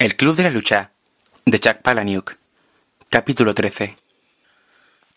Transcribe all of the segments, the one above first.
El Club de la Lucha, de. Capítulo 13.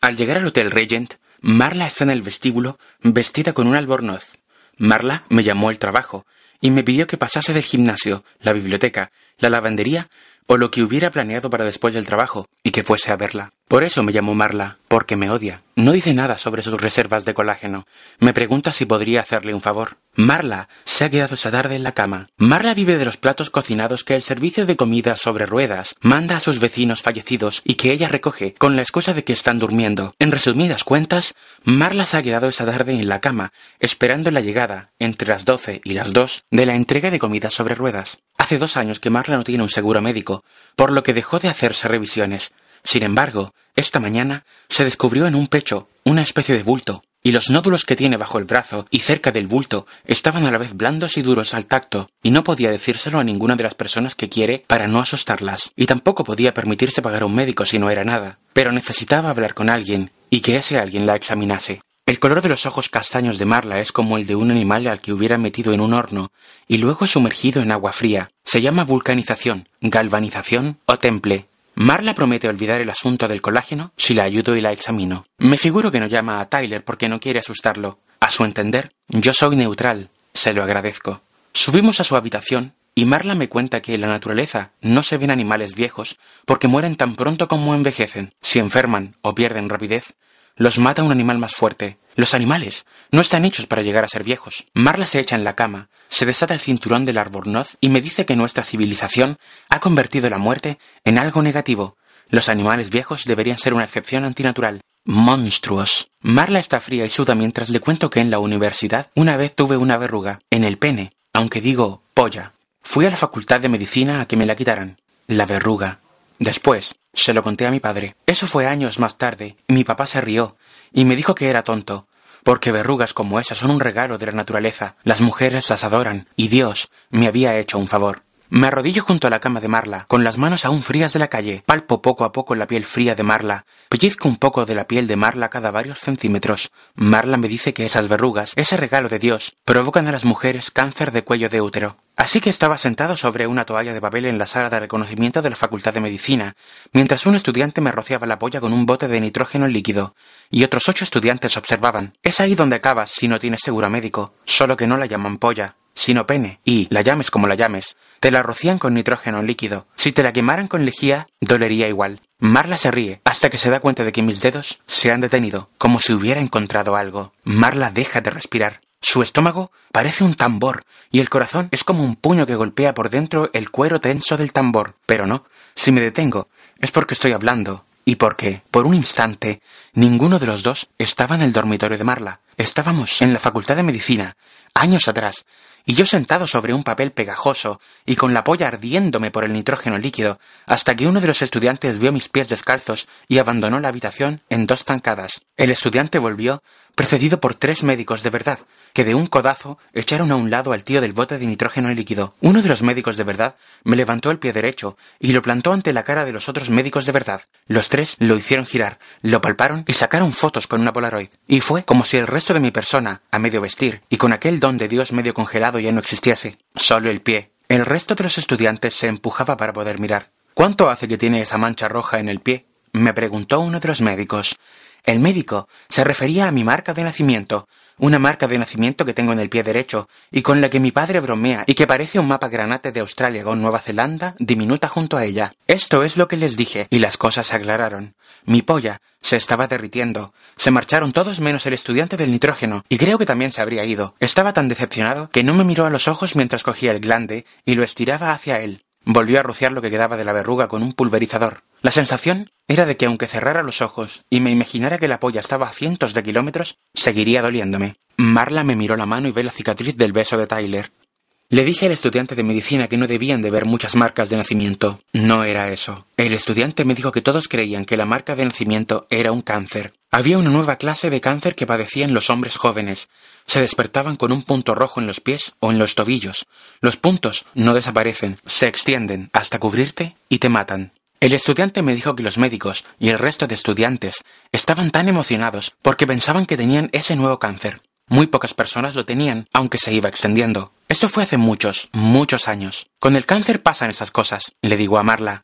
Al llegar al Hotel Regent, Marla está en el vestíbulo, vestida con un albornoz. Marla me llamó al trabajo y me pidió que pasase del gimnasio, la biblioteca, la lavandería o lo que hubiera planeado para después del trabajo y que fuese a verla. Por eso me llamó Marla, porque me odia. No dice nada sobre sus reservas de colágeno. Me pregunta si podría hacerle un favor. Marla se ha quedado esa tarde en la cama. Marla vive de los platos cocinados que el servicio de comida sobre ruedas manda a sus vecinos fallecidos y que ella recoge con la excusa de que están durmiendo. En resumidas cuentas, Marla se ha quedado esa tarde en la cama, esperando la llegada, entre las doce y las dos, de la entrega de comida sobre ruedas. Hace dos años que Marla no tiene un seguro médico, por lo que dejó de hacerse revisiones. Sin embargo, esta mañana se descubrió en un pecho una especie de bulto, y los nódulos que tiene bajo el brazo y cerca del bulto estaban a la vez blandos y duros al tacto, y no podía decírselo a ninguna de las personas que quiere para no asustarlas, y tampoco podía permitirse pagar a un médico si no era nada, pero necesitaba hablar con alguien, y que ese alguien la examinase. El color de los ojos castaños de Marla es como el de un animal al que hubiera metido en un horno y luego sumergido en agua fría. Se llama vulcanización, galvanización o temple. Marla promete olvidar el asunto del colágeno si la ayudo y la examino. Me figuro que no llama a Tyler porque no quiere asustarlo. A su entender, yo soy neutral. Se lo agradezco. Subimos a su habitación y Marla me cuenta que en la naturaleza no se ven animales viejos porque mueren tan pronto como envejecen. Si enferman o pierden rapidez, los mata un animal más fuerte. Los animales no están hechos para llegar a ser viejos. Marla se echa en la cama, se desata el cinturón del arbornoz y me dice que nuestra civilización ha convertido la muerte en algo negativo. Los animales viejos deberían ser una excepción antinatural. Monstruos. Marla está fría y suda mientras le cuento que en la universidad una vez tuve una verruga, en el pene, aunque digo polla. Fui a la facultad de medicina a que me la quitaran. La verruga. Después, se lo conté a mi padre. Eso fue años más tarde, y mi papá se rió, y me dijo que era tonto, porque verrugas como esas son un regalo de la naturaleza, las mujeres las adoran, y Dios me había hecho un favor. Me arrodillo junto a la cama de Marla, con las manos aún frías de la calle. Palpo poco a poco la piel fría de Marla. Pellizco un poco de la piel de Marla cada varios centímetros. Marla me dice que esas verrugas, ese regalo de Dios, provocan a las mujeres cáncer de cuello de útero. Así que estaba sentado sobre una toalla de papel en la sala de reconocimiento de la Facultad de Medicina, mientras un estudiante me rociaba la polla con un bote de nitrógeno líquido, y otros ocho estudiantes observaban. Es ahí donde acabas si no tienes seguro médico, solo que no la llaman polla, sino pene, y, la llames como la llames, te la rocían con nitrógeno líquido. Si te la quemaran con lejía, dolería igual. Marla se ríe, hasta que se da cuenta de que mis dedos se han detenido, como si hubiera encontrado algo. Marla deja de respirar. Su estómago parece un tambor, y el corazón es como un puño que golpea por dentro el cuero tenso del tambor. Pero no, si me detengo, es porque estoy hablando, y porque, por un instante, ninguno de los dos estaba en el dormitorio de Marla. Estábamos en la Facultad de Medicina, años atrás, y yo sentado sobre un papel pegajoso y con la polla ardiéndome por el nitrógeno líquido, hasta que uno de los estudiantes vio mis pies descalzos y abandonó la habitación en dos zancadas. El estudiante volvió, precedido por tres médicos de verdad, que de un codazo echaron a un lado al tío del bote de nitrógeno líquido. Uno de los médicos de verdad me levantó el pie derecho y lo plantó ante la cara de los otros médicos de verdad. Los tres lo hicieron girar, lo palparon y sacaron fotos con una Polaroid. Y fue como si el resto de mi persona, a medio vestir, y con aquel don de Dios medio congelado ya no existiese. Solo el pie. El resto de los estudiantes se empujaba para poder mirar. ¿Cuánto hace que tiene esa mancha roja en el pie? me preguntó uno de los médicos. El médico se refería a mi marca de nacimiento, una marca de nacimiento que tengo en el pie derecho y con la que mi padre bromea y que parece un mapa granate de Australia con Nueva Zelanda diminuta junto a ella. Esto es lo que les dije y las cosas se aclararon. Mi polla se estaba derritiendo. Se marcharon todos menos el estudiante del nitrógeno y creo que también se habría ido. Estaba tan decepcionado que no me miró a los ojos mientras cogía el glande y lo estiraba hacia él. Volvió a rociar lo que quedaba de la verruga con un pulverizador. La sensación era de que aunque cerrara los ojos y me imaginara que la polla estaba a cientos de kilómetros, seguiría doliéndome. Marla me miró la mano y ve la cicatriz del beso de Tyler. Le dije al estudiante de medicina que no debían de ver muchas marcas de nacimiento. No era eso. El estudiante me dijo que todos creían que la marca de nacimiento era un cáncer. Había una nueva clase de cáncer que padecían los hombres jóvenes. Se despertaban con un punto rojo en los pies o en los tobillos. Los puntos no desaparecen, se extienden hasta cubrirte y te matan. El estudiante me dijo que los médicos y el resto de estudiantes estaban tan emocionados porque pensaban que tenían ese nuevo cáncer. Muy pocas personas lo tenían, aunque se iba extendiendo. Esto fue hace muchos, muchos años. Con el cáncer pasan esas cosas, le digo a Marla.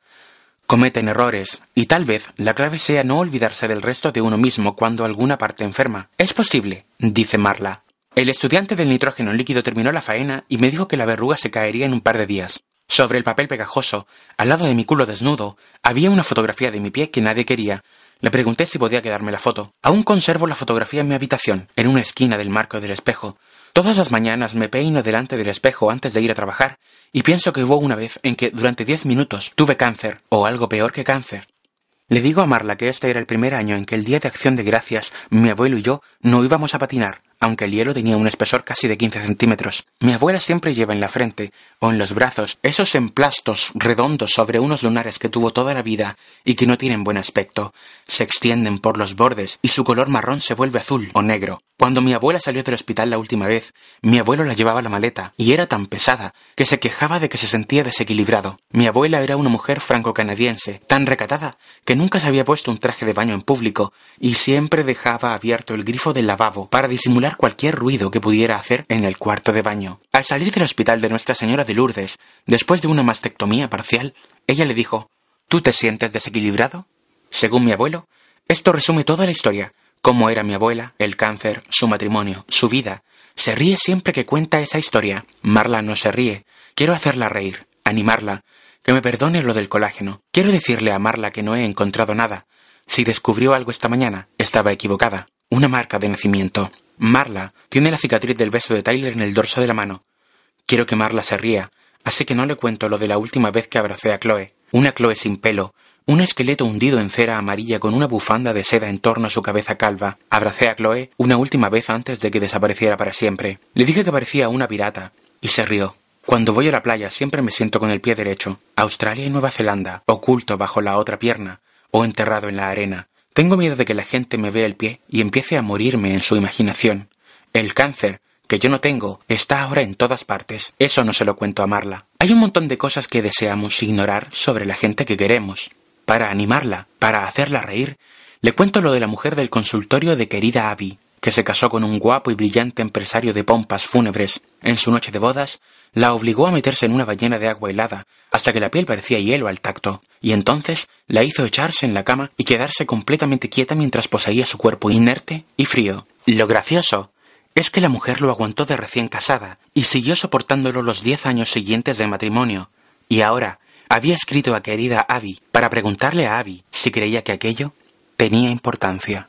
Cometen errores, y tal vez la clave sea no olvidarse del resto de uno mismo cuando alguna parte enferma. Es posible, dice Marla. El estudiante del nitrógeno líquido terminó la faena y me dijo que la verruga se caería en un par de días. Sobre el papel pegajoso, al lado de mi culo desnudo, había una fotografía de mi pie que nadie quería. Le pregunté si podía quedarme la foto. Aún conservo la fotografía en mi habitación, en una esquina del marco del espejo. Todas las mañanas me peino delante del espejo antes de ir a trabajar y pienso que hubo una vez en que durante diez minutos tuve cáncer, o algo peor que cáncer. Le digo a Marla que este era el primer año en que el día de acción de gracias mi abuelo y yo no íbamos a patinar aunque el hielo tenía un espesor casi de 15 centímetros. Mi abuela siempre lleva en la frente o en los brazos esos emplastos redondos sobre unos lunares que tuvo toda la vida y que no tienen buen aspecto. Se extienden por los bordes y su color marrón se vuelve azul o negro. Cuando mi abuela salió del hospital la última vez, mi abuelo la llevaba la maleta y era tan pesada que se quejaba de que se sentía desequilibrado. Mi abuela era una mujer franco-canadiense, tan recatada que nunca se había puesto un traje de baño en público y siempre dejaba abierto el grifo del lavabo para disimular cualquier ruido que pudiera hacer en el cuarto de baño. Al salir del hospital de Nuestra Señora de Lourdes, después de una mastectomía parcial, ella le dijo ¿Tú te sientes desequilibrado? Según mi abuelo, esto resume toda la historia, cómo era mi abuela, el cáncer, su matrimonio, su vida. Se ríe siempre que cuenta esa historia. Marla no se ríe. Quiero hacerla reír, animarla, que me perdone lo del colágeno. Quiero decirle a Marla que no he encontrado nada. Si descubrió algo esta mañana, estaba equivocada. Una marca de nacimiento. Marla tiene la cicatriz del beso de Tyler en el dorso de la mano. Quiero que Marla se ría, así que no le cuento lo de la última vez que abracé a Chloe. Una Chloe sin pelo, un esqueleto hundido en cera amarilla con una bufanda de seda en torno a su cabeza calva. Abracé a Chloe una última vez antes de que desapareciera para siempre. Le dije que parecía una pirata, y se rió. Cuando voy a la playa siempre me siento con el pie derecho. Australia y Nueva Zelanda, oculto bajo la otra pierna, o enterrado en la arena. Tengo miedo de que la gente me vea el pie y empiece a morirme en su imaginación. El cáncer, que yo no tengo, está ahora en todas partes. Eso no se lo cuento a Marla. Hay un montón de cosas que deseamos ignorar sobre la gente que queremos. Para animarla, para hacerla reír, le cuento lo de la mujer del consultorio de querida Abby, que se casó con un guapo y brillante empresario de pompas fúnebres. En su noche de bodas, la obligó a meterse en una ballena de agua helada hasta que la piel parecía hielo al tacto, y entonces la hizo echarse en la cama y quedarse completamente quieta mientras poseía su cuerpo inerte y frío. Lo gracioso es que la mujer lo aguantó de recién casada y siguió soportándolo los diez años siguientes de matrimonio, y ahora había escrito a querida Abby para preguntarle a Abby si creía que aquello tenía importancia.